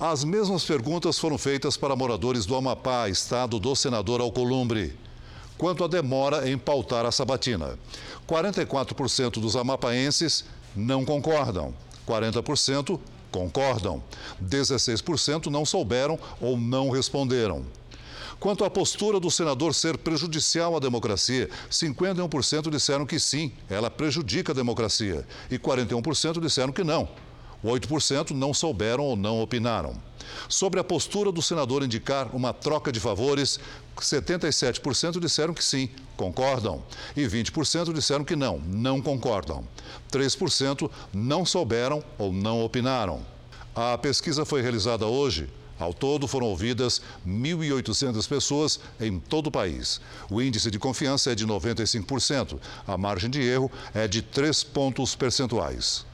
As mesmas perguntas foram feitas para moradores do Amapá, estado do senador Alcolumbre quanto à demora em pautar a sabatina. 44% dos amapaenses não concordam, 40% concordam, 16% não souberam ou não responderam. Quanto à postura do senador ser prejudicial à democracia, 51% disseram que sim, ela prejudica a democracia, e 41% disseram que não. 8% não souberam ou não opinaram. Sobre a postura do senador indicar uma troca de favores, 77% disseram que sim, concordam, e 20% disseram que não, não concordam. 3% não souberam ou não opinaram. A pesquisa foi realizada hoje. Ao todo, foram ouvidas 1.800 pessoas em todo o país. O índice de confiança é de 95%. A margem de erro é de 3 pontos percentuais.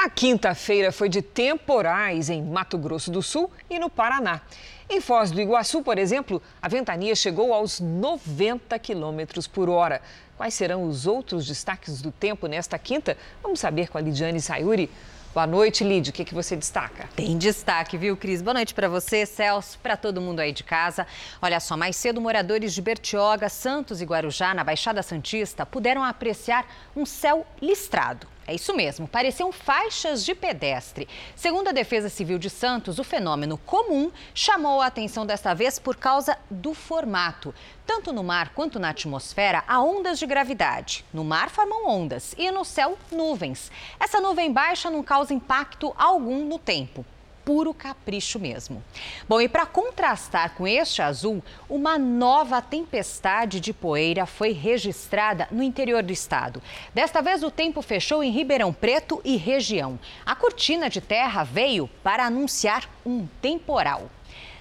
A quinta-feira foi de temporais em Mato Grosso do Sul e no Paraná. Em Foz do Iguaçu, por exemplo, a ventania chegou aos 90 quilômetros por hora. Quais serão os outros destaques do tempo nesta quinta? Vamos saber com a Lidiane Sayuri. Boa noite, Lid. O que, que você destaca? Tem destaque, viu, Cris? Boa noite para você, Celso, para todo mundo aí de casa. Olha só, mais cedo, moradores de Bertioga, Santos e Guarujá, na Baixada Santista, puderam apreciar um céu listrado. É isso mesmo, pareciam faixas de pedestre. Segundo a Defesa Civil de Santos, o fenômeno comum chamou a atenção desta vez por causa do formato. Tanto no mar quanto na atmosfera, há ondas de gravidade. No mar formam ondas e no céu, nuvens. Essa nuvem baixa não causa impacto algum no tempo. Puro capricho mesmo. Bom, e para contrastar com este azul, uma nova tempestade de poeira foi registrada no interior do estado. Desta vez o tempo fechou em Ribeirão Preto e região. A cortina de terra veio para anunciar um temporal.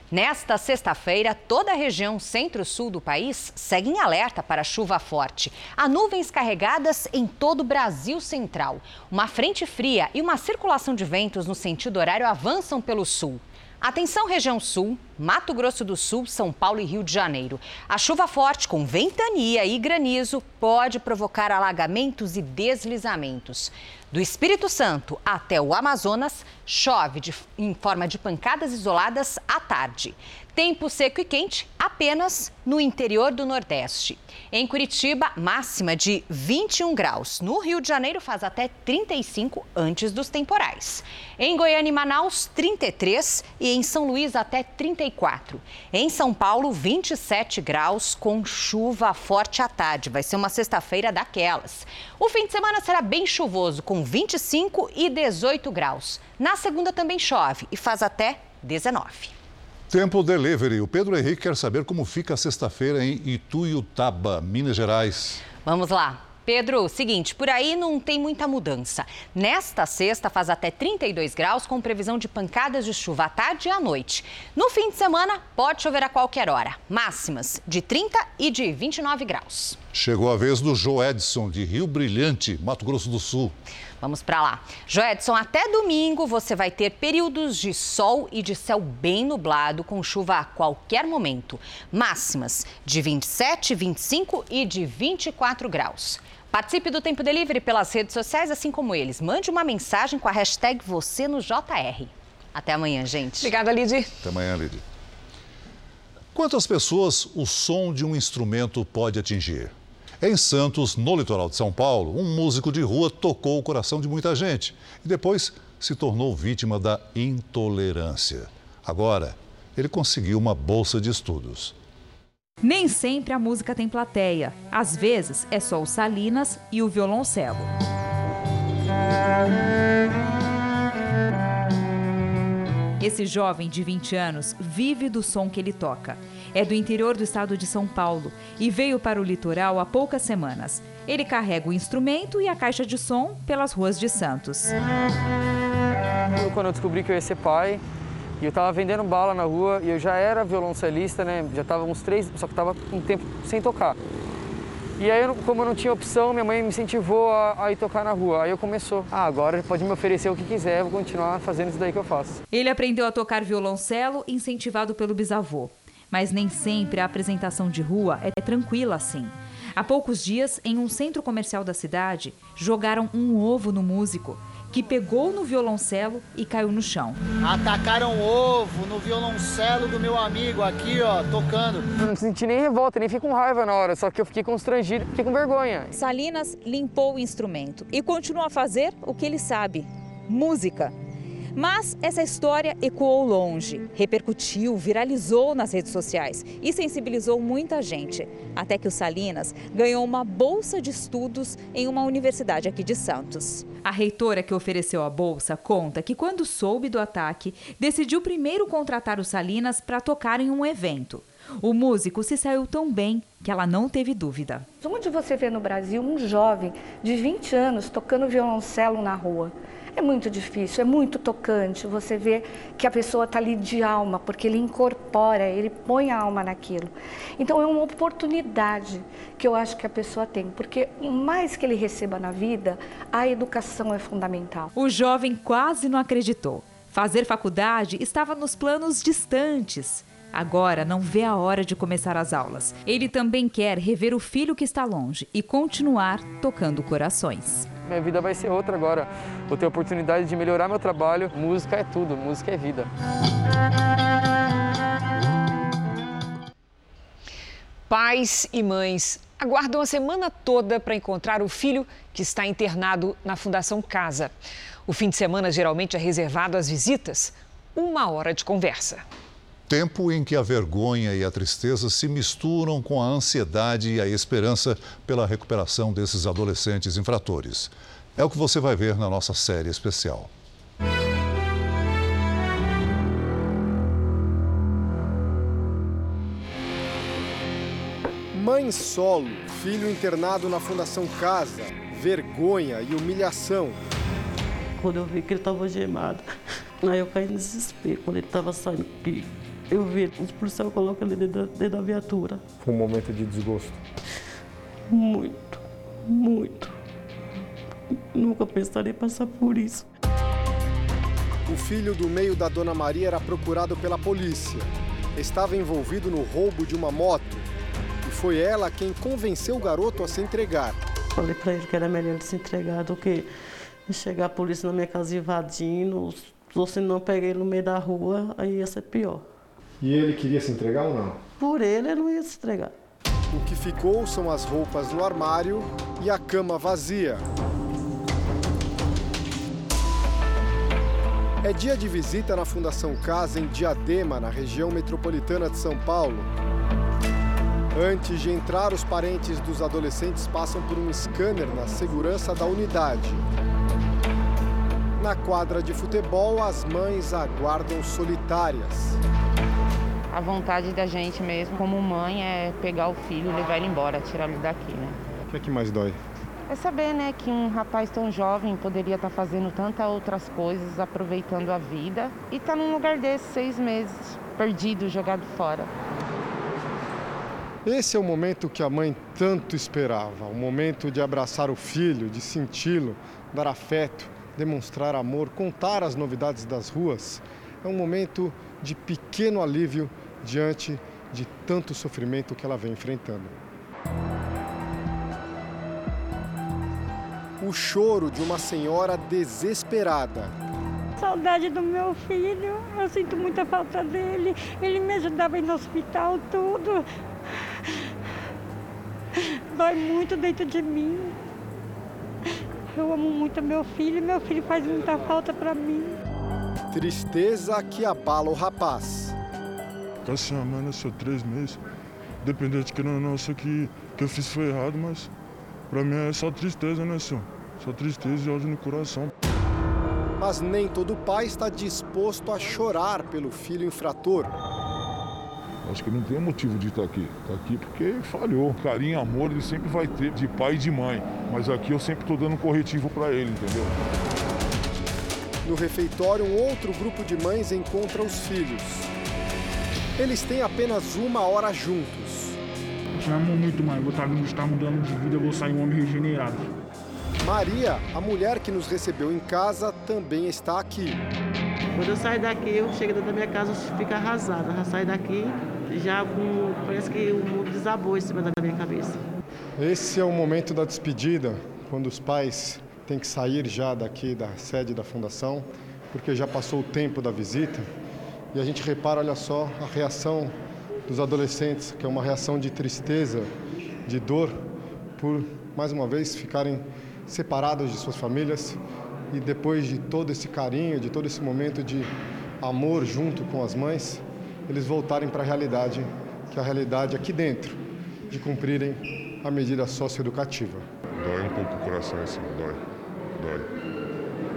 Nesta sexta-feira, toda a região centro-sul do país segue em alerta para chuva forte. Há nuvens carregadas em todo o Brasil central. Uma frente fria e uma circulação de ventos no sentido horário avançam pelo sul. Atenção, região sul, Mato Grosso do Sul, São Paulo e Rio de Janeiro. A chuva forte com ventania e granizo pode provocar alagamentos e deslizamentos. Do Espírito Santo até o Amazonas, chove de, em forma de pancadas isoladas à tarde. Tempo seco e quente apenas no interior do Nordeste. Em Curitiba, máxima de 21 graus. No Rio de Janeiro, faz até 35 antes dos temporais. Em Goiânia e Manaus, 33 e em São Luís, até 34. Em São Paulo, 27 graus com chuva forte à tarde. Vai ser uma sexta-feira daquelas. O fim de semana será bem chuvoso, com 25 e 18 graus. Na segunda também chove e faz até 19. Tempo Delivery. O Pedro Henrique quer saber como fica a sexta-feira em Ituiutaba, Minas Gerais. Vamos lá. Pedro, seguinte, por aí não tem muita mudança. Nesta sexta faz até 32 graus, com previsão de pancadas de chuva à tarde e à noite. No fim de semana, pode chover a qualquer hora. Máximas de 30 e de 29 graus. Chegou a vez do Joedson, de Rio Brilhante, Mato Grosso do Sul. Vamos para lá. Joedson, até domingo você vai ter períodos de sol e de céu bem nublado, com chuva a qualquer momento. Máximas de 27, 25 e de 24 graus. Participe do Tempo Delivery pelas redes sociais, assim como eles. Mande uma mensagem com a hashtag você no JR. Até amanhã, gente. Obrigada, Lidy. Até amanhã, Lidy. Quantas pessoas o som de um instrumento pode atingir? Em Santos, no litoral de São Paulo, um músico de rua tocou o coração de muita gente e depois se tornou vítima da intolerância. Agora, ele conseguiu uma bolsa de estudos. Nem sempre a música tem plateia. Às vezes é só o Salinas e o violoncelo. Esse jovem de 20 anos vive do som que ele toca. É do interior do estado de São Paulo e veio para o litoral há poucas semanas. Ele carrega o instrumento e a caixa de som pelas ruas de Santos. Quando eu descobri que eu ia ser pai, e eu estava vendendo bala na rua e eu já era violoncelista, né? Já estava uns três, só que estava um tempo sem tocar. E aí, como eu não tinha opção, minha mãe me incentivou a, a, ir tocar na rua. Aí eu começou, ah, agora pode me oferecer o que quiser, vou continuar fazendo isso daí que eu faço. Ele aprendeu a tocar violoncelo incentivado pelo bisavô. Mas nem sempre a apresentação de rua é tranquila assim. Há poucos dias, em um centro comercial da cidade, jogaram um ovo no músico que pegou no violoncelo e caiu no chão. Atacaram ovo no violoncelo do meu amigo aqui, ó, tocando. Eu não senti nem revolta, nem fiquei com raiva na hora, só que eu fiquei constrangido, fiquei com vergonha. Salinas limpou o instrumento e continua a fazer o que ele sabe: música. Mas essa história ecoou longe, repercutiu, viralizou nas redes sociais e sensibilizou muita gente. Até que o Salinas ganhou uma bolsa de estudos em uma universidade aqui de Santos. A reitora que ofereceu a bolsa conta que, quando soube do ataque, decidiu primeiro contratar o Salinas para tocar em um evento. O músico se saiu tão bem que ela não teve dúvida. Onde você vê no Brasil um jovem de 20 anos tocando violoncelo na rua? É muito difícil, é muito tocante. Você vê que a pessoa está ali de alma, porque ele incorpora, ele põe a alma naquilo. Então é uma oportunidade que eu acho que a pessoa tem, porque mais que ele receba na vida, a educação é fundamental. O jovem quase não acreditou. Fazer faculdade estava nos planos distantes. Agora não vê a hora de começar as aulas. Ele também quer rever o filho que está longe e continuar tocando corações minha vida vai ser outra agora. Vou ter a oportunidade de melhorar meu trabalho. Música é tudo, música é vida. Pais e mães aguardam a semana toda para encontrar o filho que está internado na Fundação Casa. O fim de semana geralmente é reservado às visitas. Uma hora de conversa. Tempo em que a vergonha e a tristeza se misturam com a ansiedade e a esperança pela recuperação desses adolescentes infratores. É o que você vai ver na nossa série especial. Mãe solo, filho internado na Fundação Casa, vergonha e humilhação. Quando eu vi que ele estava gemado, aí eu caí no desespero. Quando ele estava saindo, eu vi os policiais colocando ele dentro, dentro da viatura. Foi um momento de desgosto. Muito, muito. Nunca pensaria em passar por isso. O filho do meio da Dona Maria era procurado pela polícia. Estava envolvido no roubo de uma moto. E foi ela quem convenceu o garoto a se entregar. Falei para ele que era melhor ele se entregar do que chegar a polícia na minha casa invadindo. Ou se não peguei ele no meio da rua, aí ia ser pior. E ele queria se entregar ou não? Por ele, ele não ia se entregar. O que ficou são as roupas no armário e a cama vazia. É dia de visita na Fundação Casa em Diadema, na região metropolitana de São Paulo. Antes de entrar, os parentes dos adolescentes passam por um scanner na segurança da unidade. Na quadra de futebol, as mães aguardam solitárias. A vontade da gente mesmo, como mãe, é pegar o filho, levar ele embora, tirar ele daqui, né? O que é que mais dói? É saber, né, que um rapaz tão jovem poderia estar fazendo tantas outras coisas, aproveitando a vida, e tá num lugar desse, seis meses, perdido, jogado fora. Esse é o momento que a mãe tanto esperava, o momento de abraçar o filho, de senti-lo, dar afeto, demonstrar amor, contar as novidades das ruas. É um momento de pequeno alívio diante de tanto sofrimento que ela vem enfrentando. O choro de uma senhora desesperada. Saudade do meu filho, eu sinto muita falta dele. Ele me ajudava no hospital, tudo. Dói muito dentro de mim. Eu amo muito meu filho, meu filho faz muita falta para mim. Tristeza que abala o rapaz. A mãe nasceu três meses. Independente que não, não, sei que que eu fiz foi errado, mas pra mim é só tristeza, né, senhor? Só tristeza e ódio no coração. Mas nem todo pai está disposto a chorar pelo filho infrator. Acho que não tem motivo de estar aqui. Está aqui porque falhou. Carinho amor ele sempre vai ter, de pai e de mãe. Mas aqui eu sempre estou dando um corretivo para ele, entendeu? No refeitório, um outro grupo de mães encontra os filhos. Eles têm apenas uma hora juntos. Eu te amo muito, mãe. Vou estar, estar mudando de vida, eu vou sair um homem regenerado. Maria, a mulher que nos recebeu em casa, também está aqui. Quando eu saio daqui, eu chego dentro da minha casa, eu fico arrasada. Já saio daqui, já com, parece que o mundo desabou em cima da minha cabeça. Esse é o momento da despedida, quando os pais têm que sair já daqui da sede da fundação, porque já passou o tempo da visita. E a gente repara, olha só, a reação dos adolescentes, que é uma reação de tristeza, de dor, por mais uma vez ficarem separados de suas famílias e depois de todo esse carinho, de todo esse momento de amor junto com as mães, eles voltarem para a realidade, que é a realidade aqui dentro, de cumprirem a medida socioeducativa. Dói um pouco o coração, assim, dói, dói.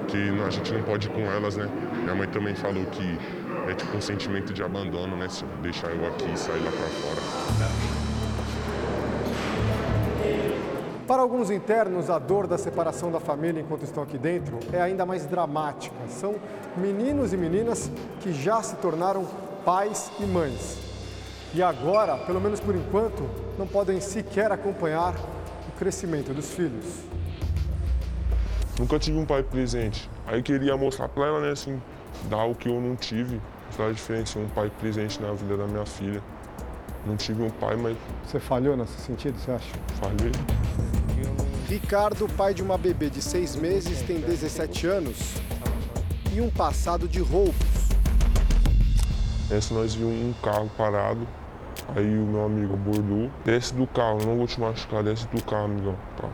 Que a gente não pode ir com elas, né? Minha mãe também falou que é tipo um sentimento de abandono, né? Se deixar eu aqui e sair lá para fora. Para alguns internos, a dor da separação da família enquanto estão aqui dentro é ainda mais dramática. São meninos e meninas que já se tornaram pais e mães. E agora, pelo menos por enquanto, não podem sequer acompanhar o crescimento dos filhos. Nunca tive um pai presente. Aí queria mostrar para ela, né, assim, dar o que eu não tive. Faz a diferença um pai presente na vida da minha filha. Não tive um pai, mas. Você falhou nesse sentido, você acha? Falhei. Ricardo, pai de uma bebê de seis meses, tem 17 anos e um passado de roubos. Esse nós vimos um carro parado, aí o meu amigo abordou. Desce do carro, não vou te machucar, desce do carro, amigão. Tá.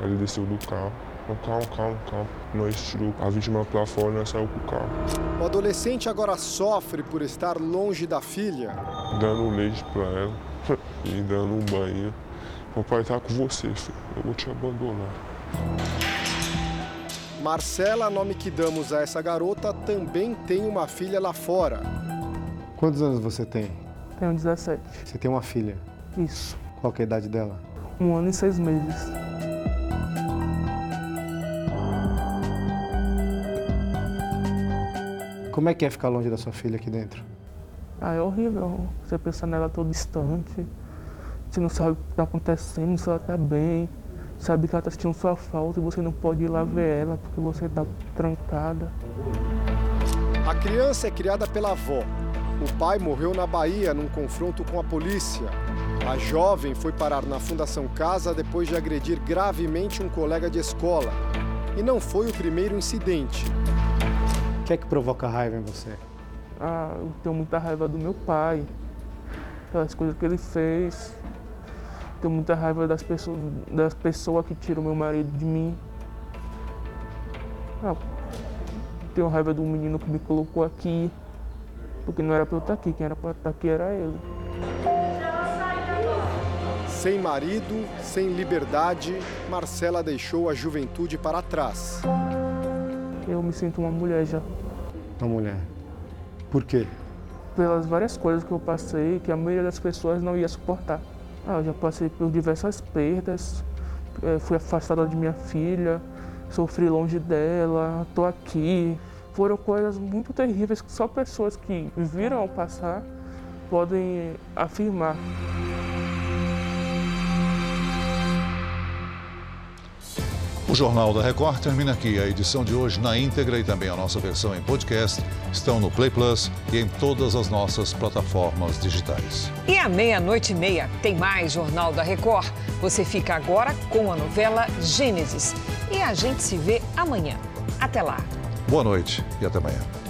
Aí ele desceu do carro. Não, calma, calma, calma. Nós tirou a vítima pra fora e nós saímos com o carro. O adolescente agora sofre por estar longe da filha. Dando leite pra ela e dando um banho. Papai tá com você, filho. Eu vou te abandonar. Marcela, nome que damos a essa garota, também tem uma filha lá fora. Quantos anos você tem? Tenho 17. Você tem uma filha? Isso. Qual é a idade dela? Um ano e seis meses. Como é que é ficar longe da sua filha aqui dentro? Ah, é horrível. Você pensa nela todo distante. Você não sabe o que está acontecendo, se ela está bem. Sabe que ela está sentindo sua falta e você não pode ir lá ver ela porque você está trancada. A criança é criada pela avó. O pai morreu na Bahia num confronto com a polícia. A jovem foi parar na Fundação Casa depois de agredir gravemente um colega de escola. E não foi o primeiro incidente. O que é que provoca raiva em você? Ah, eu tenho muita raiva do meu pai, pelas coisas que ele fez. Tenho muita raiva das pessoas, das pessoas que tiram meu marido de mim. Ah, tenho raiva do menino que me colocou aqui, porque não era para eu estar aqui, quem era para estar aqui era ele. Sem marido, sem liberdade, Marcela deixou a juventude para trás. Eu me sinto uma mulher já. Uma mulher. Por quê? Pelas várias coisas que eu passei, que a maioria das pessoas não ia suportar. Ah, eu já passei por diversas perdas, eh, fui afastada de minha filha, sofri longe dela, estou aqui. Foram coisas muito terríveis que só pessoas que viram passar podem afirmar. O Jornal da Record termina aqui. A edição de hoje na íntegra e também a nossa versão em podcast estão no Play Plus e em todas as nossas plataformas digitais. E à meia-noite e meia tem mais Jornal da Record. Você fica agora com a novela Gênesis. E a gente se vê amanhã. Até lá. Boa noite e até amanhã.